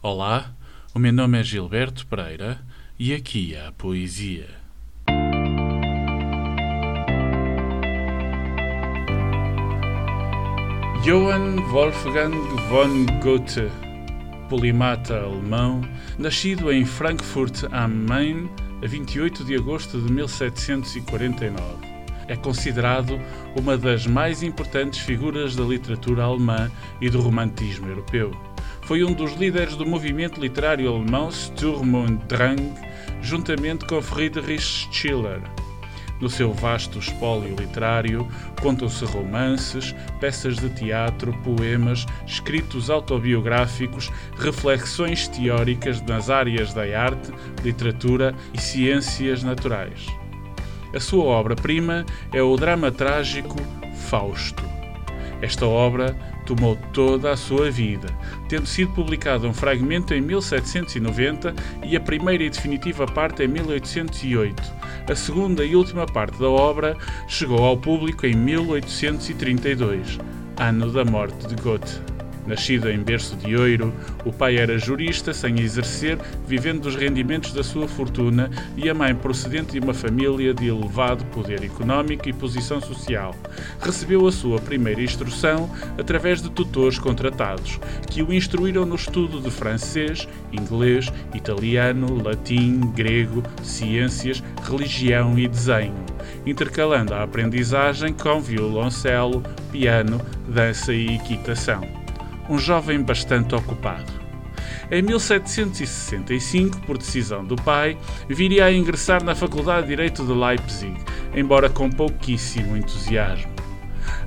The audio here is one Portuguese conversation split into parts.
Olá, o meu nome é Gilberto Pereira e aqui há poesia. Johann Wolfgang von Goethe, polimata alemão, nascido em Frankfurt am Main a 28 de agosto de 1749. É considerado uma das mais importantes figuras da literatura alemã e do romantismo europeu. Foi um dos líderes do movimento literário alemão Sturm und Drang, juntamente com Friedrich Schiller. No seu vasto espólio literário contam-se romances, peças de teatro, poemas, escritos autobiográficos, reflexões teóricas nas áreas da arte, literatura e ciências naturais. A sua obra-prima é o drama trágico Fausto. Esta obra tomou toda a sua vida, tendo sido publicado um fragmento em 1790 e a primeira e definitiva parte em 1808. A segunda e última parte da obra chegou ao público em 1832, ano da morte de Goethe. Nascido em berço de ouro, o pai era jurista sem exercer, vivendo dos rendimentos da sua fortuna, e a mãe procedente de uma família de elevado poder económico e posição social. Recebeu a sua primeira instrução através de tutores contratados, que o instruíram no estudo de francês, inglês, italiano, latim, grego, ciências, religião e desenho, intercalando a aprendizagem com violoncelo, piano, dança e equitação um jovem bastante ocupado. Em 1765, por decisão do pai, viria a ingressar na Faculdade de Direito de Leipzig, embora com pouquíssimo entusiasmo.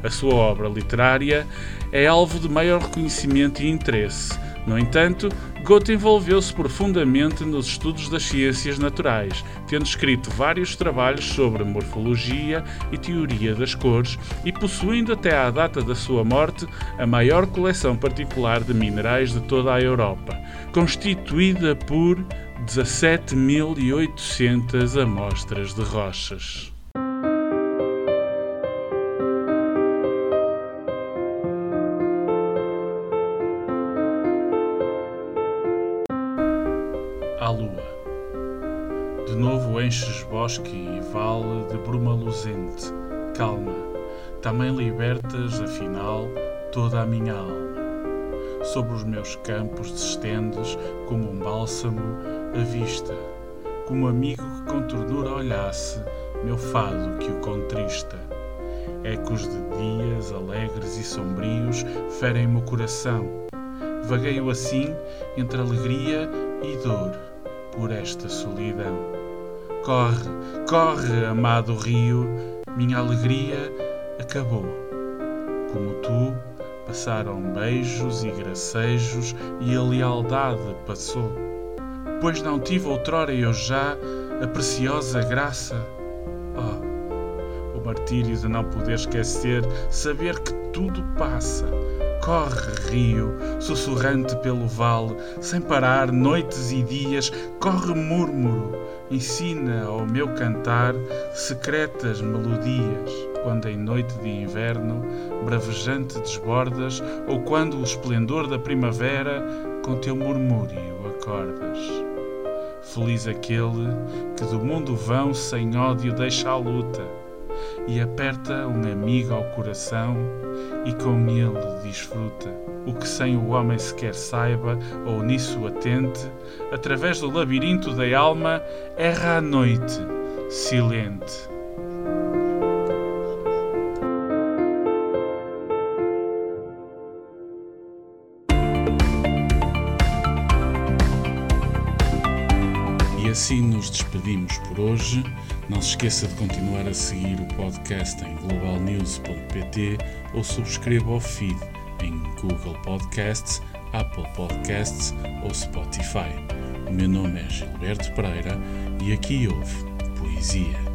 A sua obra literária é alvo de maior reconhecimento e interesse, no entanto, Goethe envolveu-se profundamente nos estudos das ciências naturais, tendo escrito vários trabalhos sobre morfologia e teoria das cores e possuindo até à data da sua morte a maior coleção particular de minerais de toda a Europa, constituída por 17.800 amostras de rochas. À lua. De novo enches bosque e vale de bruma luzente, calma, também libertas, afinal, toda a minha alma. Sobre os meus campos te estendes, como um bálsamo, a vista, como amigo que com ternura olhasse meu fado que o contrista. Ecos de dias alegres e sombrios ferem-me o coração. Vagueio assim entre alegria e dor por esta solidão. Corre, corre, amado rio, minha alegria acabou. Como tu, passaram beijos e gracejos e a lealdade passou. Pois não tive outrora eu já a preciosa graça. Oh, o martírio de não poder esquecer, saber que tudo passa Corre, rio, sussurrante pelo vale, sem parar, noites e dias, corre múrmuro, ensina ao meu cantar secretas melodias. Quando em noite de inverno, bravejante desbordas, ou quando o esplendor da primavera com teu murmúrio acordas. Feliz aquele que do mundo vão sem ódio deixa a luta e aperta um amigo ao coração e com ele desfruta. O que sem o homem sequer saiba ou nisso atente, através do labirinto da alma, erra a noite, silente. Assim nos despedimos por hoje. Não se esqueça de continuar a seguir o podcast em globalnews.pt ou subscreva o feed em Google Podcasts, Apple Podcasts ou Spotify. O meu nome é Gilberto Pereira e aqui houve Poesia.